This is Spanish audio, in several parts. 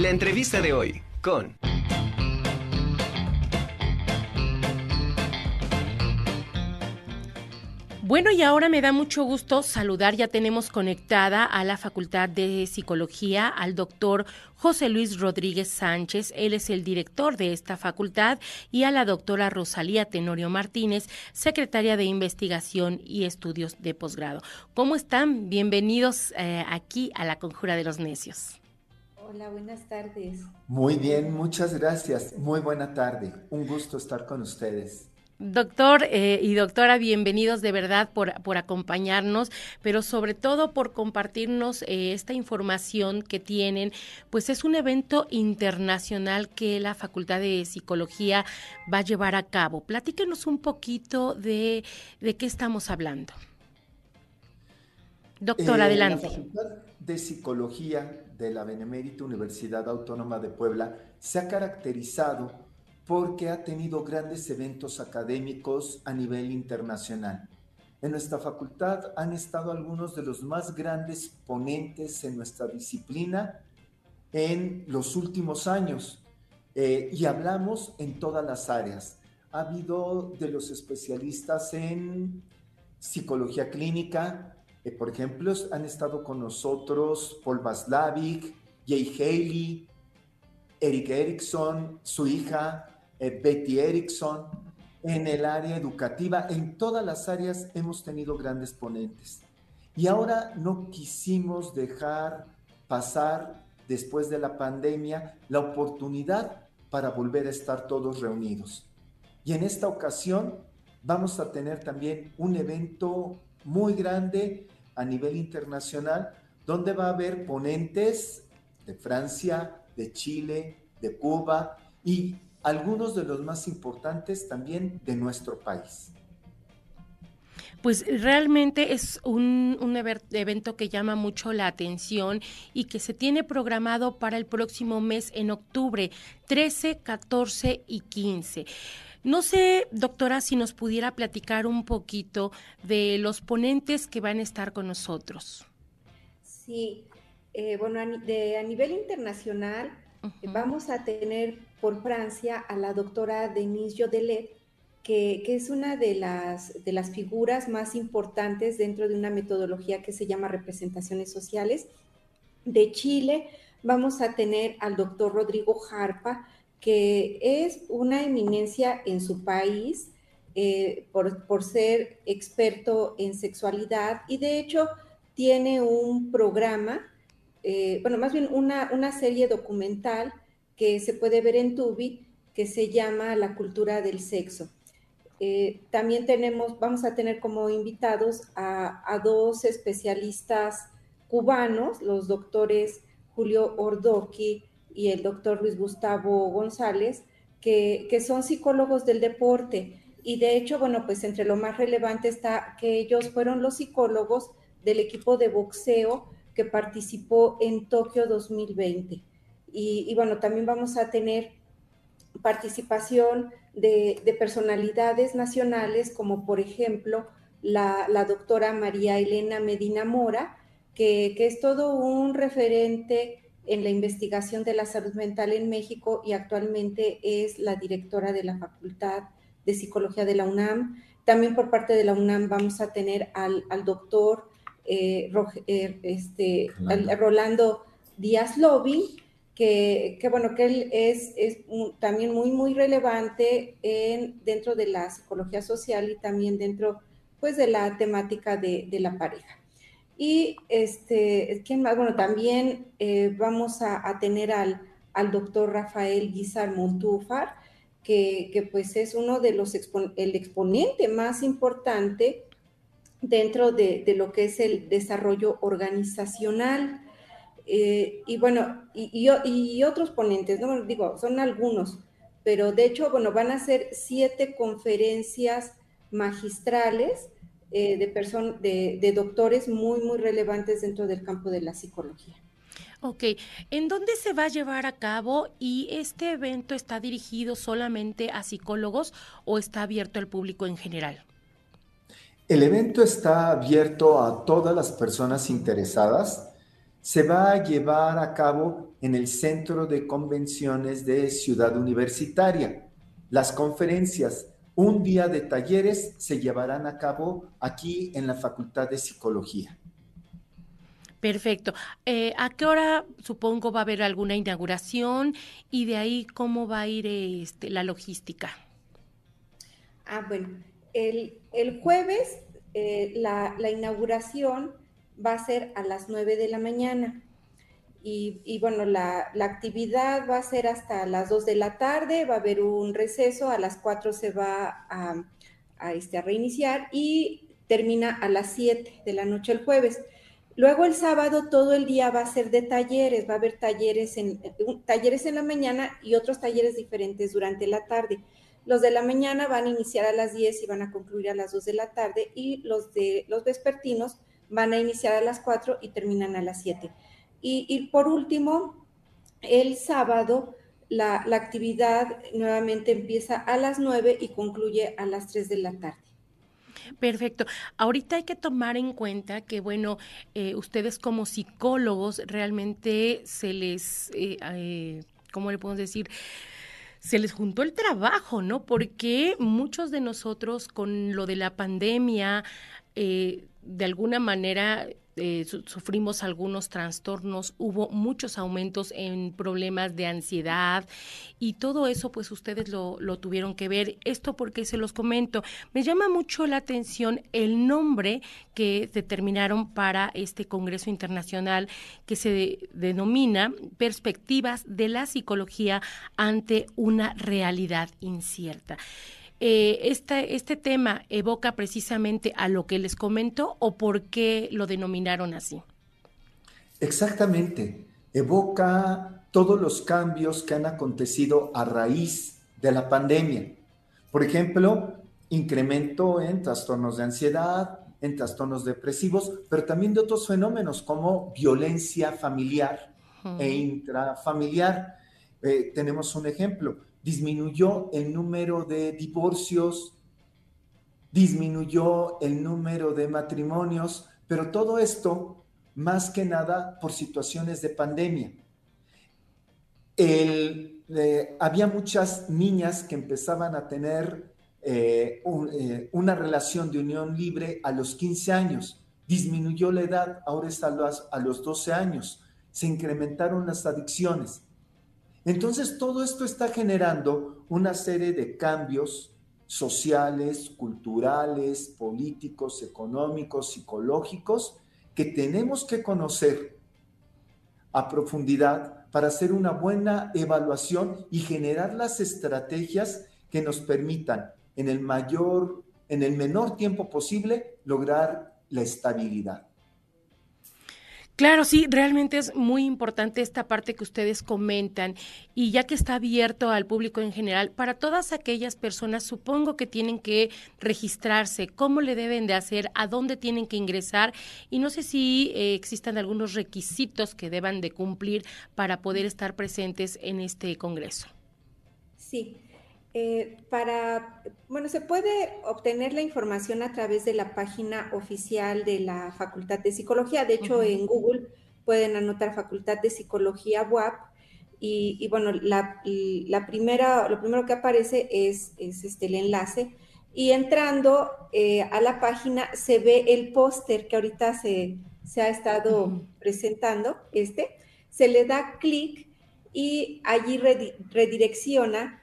La entrevista de hoy con... Bueno, y ahora me da mucho gusto saludar, ya tenemos conectada a la Facultad de Psicología al doctor José Luis Rodríguez Sánchez, él es el director de esta facultad, y a la doctora Rosalía Tenorio Martínez, secretaria de Investigación y Estudios de Posgrado. ¿Cómo están? Bienvenidos eh, aquí a la Conjura de los Necios. Hola, buenas tardes. Muy bien, muchas gracias. Muy buena tarde. Un gusto estar con ustedes. Doctor eh, y doctora, bienvenidos de verdad por, por, acompañarnos, pero sobre todo por compartirnos eh, esta información que tienen, pues es un evento internacional que la Facultad de Psicología va a llevar a cabo. Platíquenos un poquito de, de qué estamos hablando. Doctor, eh, adelante. La Facultad de Psicología de la Benemérita Universidad Autónoma de Puebla se ha caracterizado porque ha tenido grandes eventos académicos a nivel internacional. En nuestra facultad han estado algunos de los más grandes ponentes en nuestra disciplina en los últimos años eh, y hablamos en todas las áreas. Ha habido de los especialistas en psicología clínica, por ejemplo, han estado con nosotros Paul Vaslavik, Jay Haley, Eric Erickson, su hija, eh, Betty Erickson, en el área educativa, en todas las áreas hemos tenido grandes ponentes. Y ahora no quisimos dejar pasar, después de la pandemia, la oportunidad para volver a estar todos reunidos. Y en esta ocasión vamos a tener también un evento muy grande a nivel internacional, donde va a haber ponentes de Francia, de Chile, de Cuba y algunos de los más importantes también de nuestro país. Pues realmente es un, un, evento que llama mucho la atención y que se tiene programado para el próximo mes en octubre, 13, 14 y 15. No sé, doctora, si nos pudiera platicar un poquito de los ponentes que van a estar con nosotros. Sí, eh, bueno, a, de, a nivel internacional Vamos a tener por Francia a la doctora Denise Jodelet, que, que, es una de las, de las figuras más importantes dentro de una metodología que se llama representaciones sociales. De Chile vamos a tener al doctor Rodrigo Jarpa, que es una eminencia en su país eh, por, por ser experto en sexualidad y de hecho tiene un programa eh, bueno, más bien una, una, serie documental que se puede ver en Tubi que se llama La cultura del sexo. Eh, también tenemos, vamos a tener como invitados a, dos especialistas cubanos, los doctores Julio Ordoqui y el doctor Luis Gustavo González, que, que son psicólogos del deporte. Y de hecho, bueno, pues entre lo más relevante está que ellos fueron los psicólogos del equipo de boxeo que participó en Tokio 2020. Y, bueno, también vamos a tener participación de, personalidades nacionales, como por ejemplo la, doctora María Elena Medina Mora, que, es todo un referente en la investigación de la salud mental en México y actualmente es la directora de la Facultad de Psicología de la UNAM. También por parte de la UNAM vamos a tener al, al doctor eh, eh, este, Rolando Díaz Lobby, que, bueno, que él es, es también muy, muy relevante en, dentro de la psicología social y también dentro, pues, de la temática de, la pareja. Y, este, ¿quién más? Bueno, también eh, vamos a, tener al, al doctor Rafael Guizar Montúfar, que, que, pues es uno de los, el exponente más importante dentro de, lo que es el desarrollo organizacional. Eh, y bueno, y, otros ponentes, ¿no? Digo, son algunos, pero de hecho, bueno, van a ser siete conferencias magistrales eh, de, de doctores muy, muy relevantes dentro del campo de la psicología. Ok, ¿en dónde se va a llevar a cabo y este evento está dirigido solamente a psicólogos o está abierto al público en general? El evento está abierto a todas las personas interesadas. se va a llevar a cabo en el Centro de Convenciones de Ciudad Universitaria. Las conferencias, un día de talleres, se llevarán a cabo aquí en la Facultad de Psicología. Perfecto. Eh, ¿A qué hora supongo va a haber alguna inauguración y de ahí cómo va a ir este, la logística? Ah, bueno, el, jueves eh, la, inauguración va a ser a las 9 de la mañana. Y, bueno, la, actividad va a ser hasta las 2 de la tarde, va a haber un receso, a las 4 se va a, a, este, a reiniciar y termina a las 7 de la noche el jueves. Luego el sábado todo el día va a ser de talleres, va a haber talleres en, talleres en la mañana y otros talleres diferentes durante la tarde. Los de la mañana van a iniciar a las 10 y van a concluir a las 2 de la tarde y los de los vespertinos van a iniciar a las 4 y terminan a las 7. Y, por último, el sábado la, la actividad nuevamente empieza a las 9 y concluye a las 3 de la tarde. Perfecto. Ahorita hay que tomar en cuenta que, bueno, eh, ustedes como psicólogos realmente se les, eh, eh, ¿cómo le podemos decir? se les juntó el trabajo, ¿no? Porque muchos de nosotros con lo de la pandemia, de alguna manera eh, sufrimos algunos trastornos, hubo muchos aumentos en problemas de ansiedad y todo eso pues ustedes lo, lo tuvieron que ver. Esto porque se los comento, me llama mucho la atención el nombre que determinaron para este Congreso Internacional que se denomina Perspectivas de la Psicología ante una realidad incierta. Eh, este, tema evoca precisamente a lo que les comento o por qué lo denominaron así? Exactamente, evoca todos los cambios que han acontecido a raíz de la pandemia. Por ejemplo, incremento en trastornos de ansiedad, en trastornos depresivos, pero también de otros fenómenos como violencia familiar e intrafamiliar. Eh, tenemos un ejemplo, disminuyó el número de divorcios, disminuyó el número de matrimonios, pero todo esto más que nada por situaciones de pandemia. Eh, había muchas niñas que empezaban a tener eh, eh, una relación de unión libre a los 15 años. Disminuyó la edad, ahora está a los 12 años. Se incrementaron las adicciones. Entonces, todo esto está generando una serie de cambios sociales, culturales, políticos, económicos, psicológicos, que tenemos que conocer a profundidad para hacer una buena evaluación y generar las estrategias que nos permitan en el mayor, en el menor tiempo posible, lograr la estabilidad. Claro, sí, realmente es muy importante esta parte que ustedes comentan y ya que está abierto al público en general, para todas aquellas personas supongo que tienen que registrarse, cómo le deben de hacer, a dónde tienen que ingresar y no sé si eh, existan algunos requisitos que deban de cumplir para poder estar presentes en este Congreso. Sí, eh, para, bueno, se puede obtener la información a través de la página oficial de la Facultad de Psicología. De hecho, en Google pueden anotar Facultad de Psicología WAP y, bueno, la, primera, lo primero que aparece es, este, el enlace. Y entrando eh, a la página se ve el póster que ahorita se, ha estado presentando, este. Se le da clic y allí redirecciona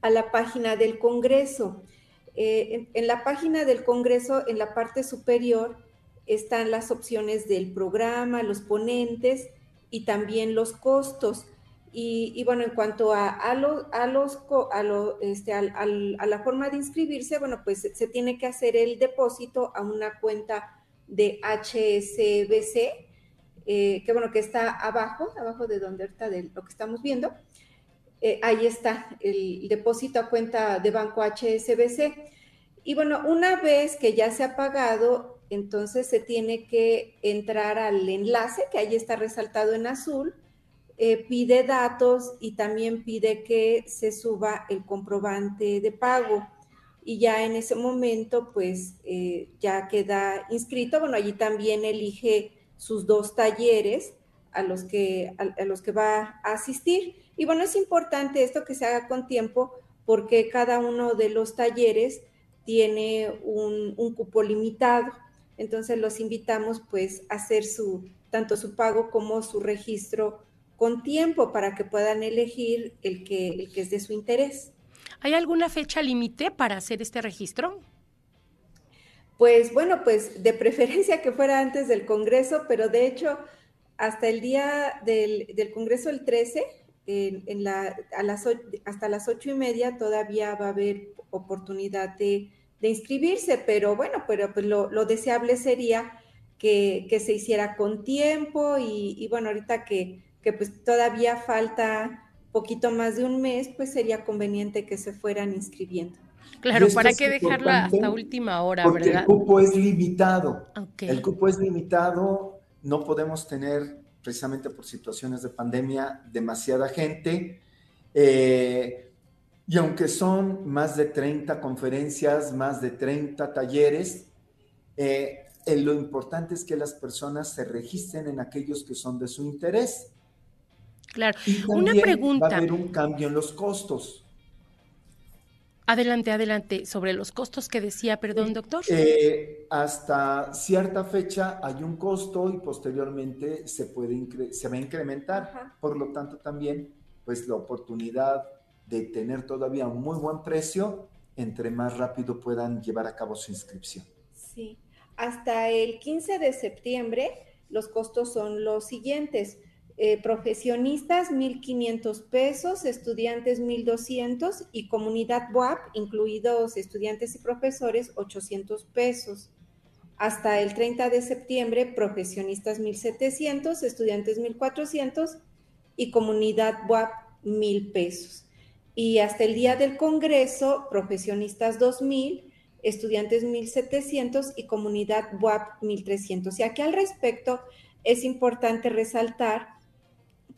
a la página del Congreso. Eh, en, la página del Congreso, en la parte superior, están las opciones del programa, los ponentes y también los costos. Y, bueno, en cuanto a, a, a, los, a, este, a, la forma de inscribirse, bueno, pues se, tiene que hacer el depósito a una cuenta de HSBC, eh, que bueno, que está abajo, abajo de donde ahorita de lo que estamos viendo. Eh, ahí está el depósito a cuenta de banco HSBC. Y bueno, una vez que ya se ha pagado, entonces se tiene que entrar al enlace que ahí está resaltado en azul, eh, pide datos y también pide que se suba el comprobante de pago. Y ya en ese momento, pues eh, ya queda inscrito. Bueno, allí también elige sus dos talleres a los que, a, los que va a asistir. Y bueno, es importante esto que se haga con tiempo porque cada uno de los talleres tiene un, un cupo limitado. Entonces los invitamos pues a hacer su, tanto su pago como su registro con tiempo para que puedan elegir el que, el que es de su interés. ¿Hay alguna fecha límite para hacer este registro? Pues bueno, pues de preferencia que fuera antes del Congreso, pero de hecho hasta el día del, Congreso el 13, en, la, a las, hasta las ocho y media todavía va a haber oportunidad de, inscribirse, pero bueno, pero pues lo, deseable sería que, se hiciera con tiempo y, bueno, ahorita que, que pues todavía falta poquito más de un mes, pues sería conveniente que se fueran inscribiendo. Claro, ¿para qué dejarla hasta última hora, porque el cupo es limitado. El cupo es limitado, no podemos tener, precisamente por situaciones de pandemia, demasiada gente. Eh, y aunque son más de 30 conferencias, más de 30 talleres, eh, lo importante es que las personas se registren en aquellos que son de su interés. Claro. Una pregunta. Va a haber un cambio en los costos. Adelante, adelante, sobre los costos que decía, perdón, doctor. Eh, hasta cierta fecha hay un costo y posteriormente se, puede se va a incrementar. Por lo tanto, también, pues la oportunidad de tener todavía un muy buen precio, entre más rápido puedan llevar a cabo su inscripción. Sí, hasta el 15 de septiembre los costos son los siguientes. Eh, profesionistas 1.500 pesos, estudiantes 1.200 y comunidad WAP, incluidos estudiantes y profesores, 800 pesos. Hasta el 30 de septiembre, profesionistas 1.700, estudiantes 1.400 y comunidad WAP 1.000 pesos. Y hasta el día del Congreso, profesionistas 2.000, estudiantes 1.700 y comunidad WAP 1.300. Y aquí al respecto es importante resaltar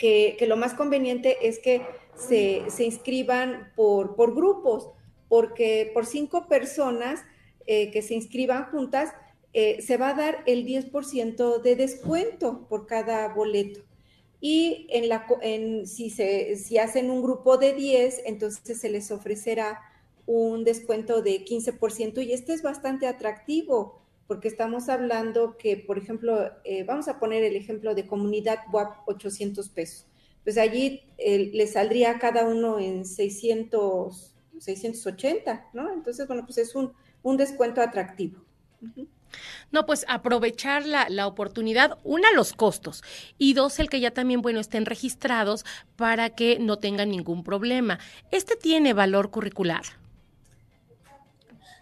que, lo más conveniente es que se, inscriban por, por, grupos, porque por cinco personas eh, que se inscriban juntas, eh, se va a dar el 10% de descuento por cada boleto. Y en la, en, si, se, si hacen un grupo de 10, entonces se les ofrecerá un descuento de 15% y este es bastante atractivo porque estamos hablando que, por ejemplo, eh, vamos a poner el ejemplo de comunidad WAP 800 pesos. Pues allí le saldría a cada uno en 600, 680, ¿no? Entonces, bueno, pues es un, descuento atractivo. No, pues aprovechar la, la, oportunidad, una, los costos, y dos, el que ya también, bueno, estén registrados para que no tengan ningún problema. ¿Este tiene valor curricular?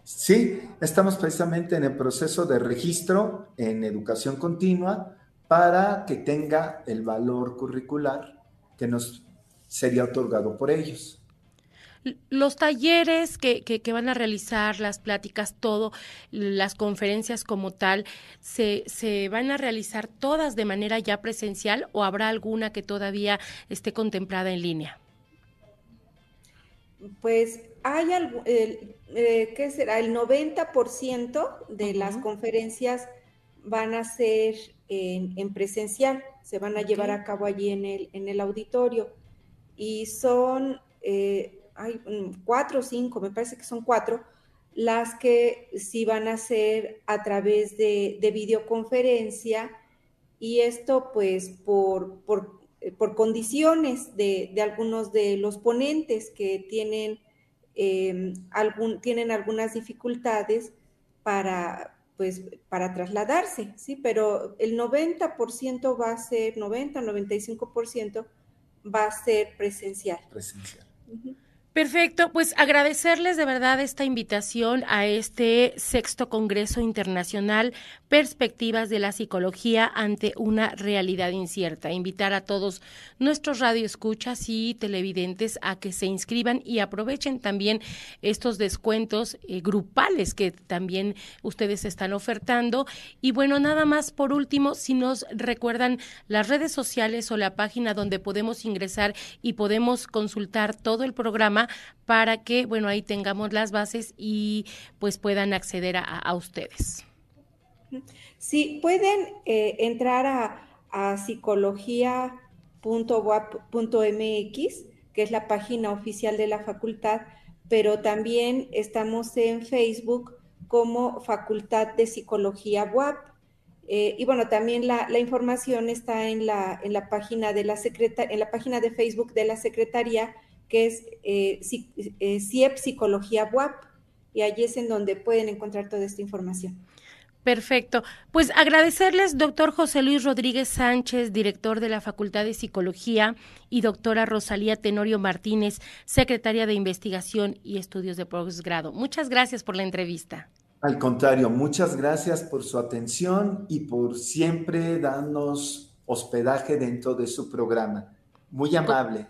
Sí, estamos precisamente en el proceso de registro en educación continua para que tenga el valor curricular que nos sería otorgado por ellos. Los talleres que, que, van a realizar, las pláticas, todo, las conferencias como tal, ¿se, ¿se van a realizar todas de manera ya presencial o habrá alguna que todavía esté contemplada en línea? Pues hay algo, eh, ¿qué será? El 90% de las conferencias van a ser en, presencial, se van a llevar a cabo allí en el, en el auditorio. Y son, eh, hay cuatro o cinco, me parece que son cuatro, las que sí van a ser a través de, videoconferencia y esto pues por, por, por condiciones de, de, algunos de los ponentes que tienen Em, algún, tienen algunas dificultades para, pues, para trasladarse, ¿sí? Pero el 90% va a ser, 90, 95% va a ser presencial. Presencial. Perfecto, pues agradecerles de verdad esta invitación a este sexto Congreso Internacional Perspectivas de la Psicología ante una realidad incierta. Invitar a todos nuestros radioescuchas y televidentes a que se inscriban y aprovechen también estos descuentos eh, grupales que también ustedes están ofertando. Y bueno, nada más por último, si nos recuerdan las redes sociales o la página donde podemos ingresar y podemos consultar todo el programa para que, bueno, ahí tengamos las bases y pues puedan acceder a, ustedes. Sí, pueden eh, entrar a, a psicología.wap.mx, que es la página oficial de la facultad, pero también estamos en Facebook como Facultad de Psicología WAP. Eh, y bueno, también la, información está en la, en la página de la en la página de Facebook de la Secretaría, que es eh, eh CIEP Psicología WAP, y allí es en donde pueden encontrar toda esta información. Perfecto. Pues agradecerles, doctor José Luis Rodríguez Sánchez, director de la Facultad de Psicología, y doctora Rosalía Tenorio Martínez, secretaria de Investigación y Estudios de Posgrado. Muchas gracias por la entrevista. Al contrario, muchas gracias por su atención y por siempre darnos hospedaje dentro de su programa. Muy amable.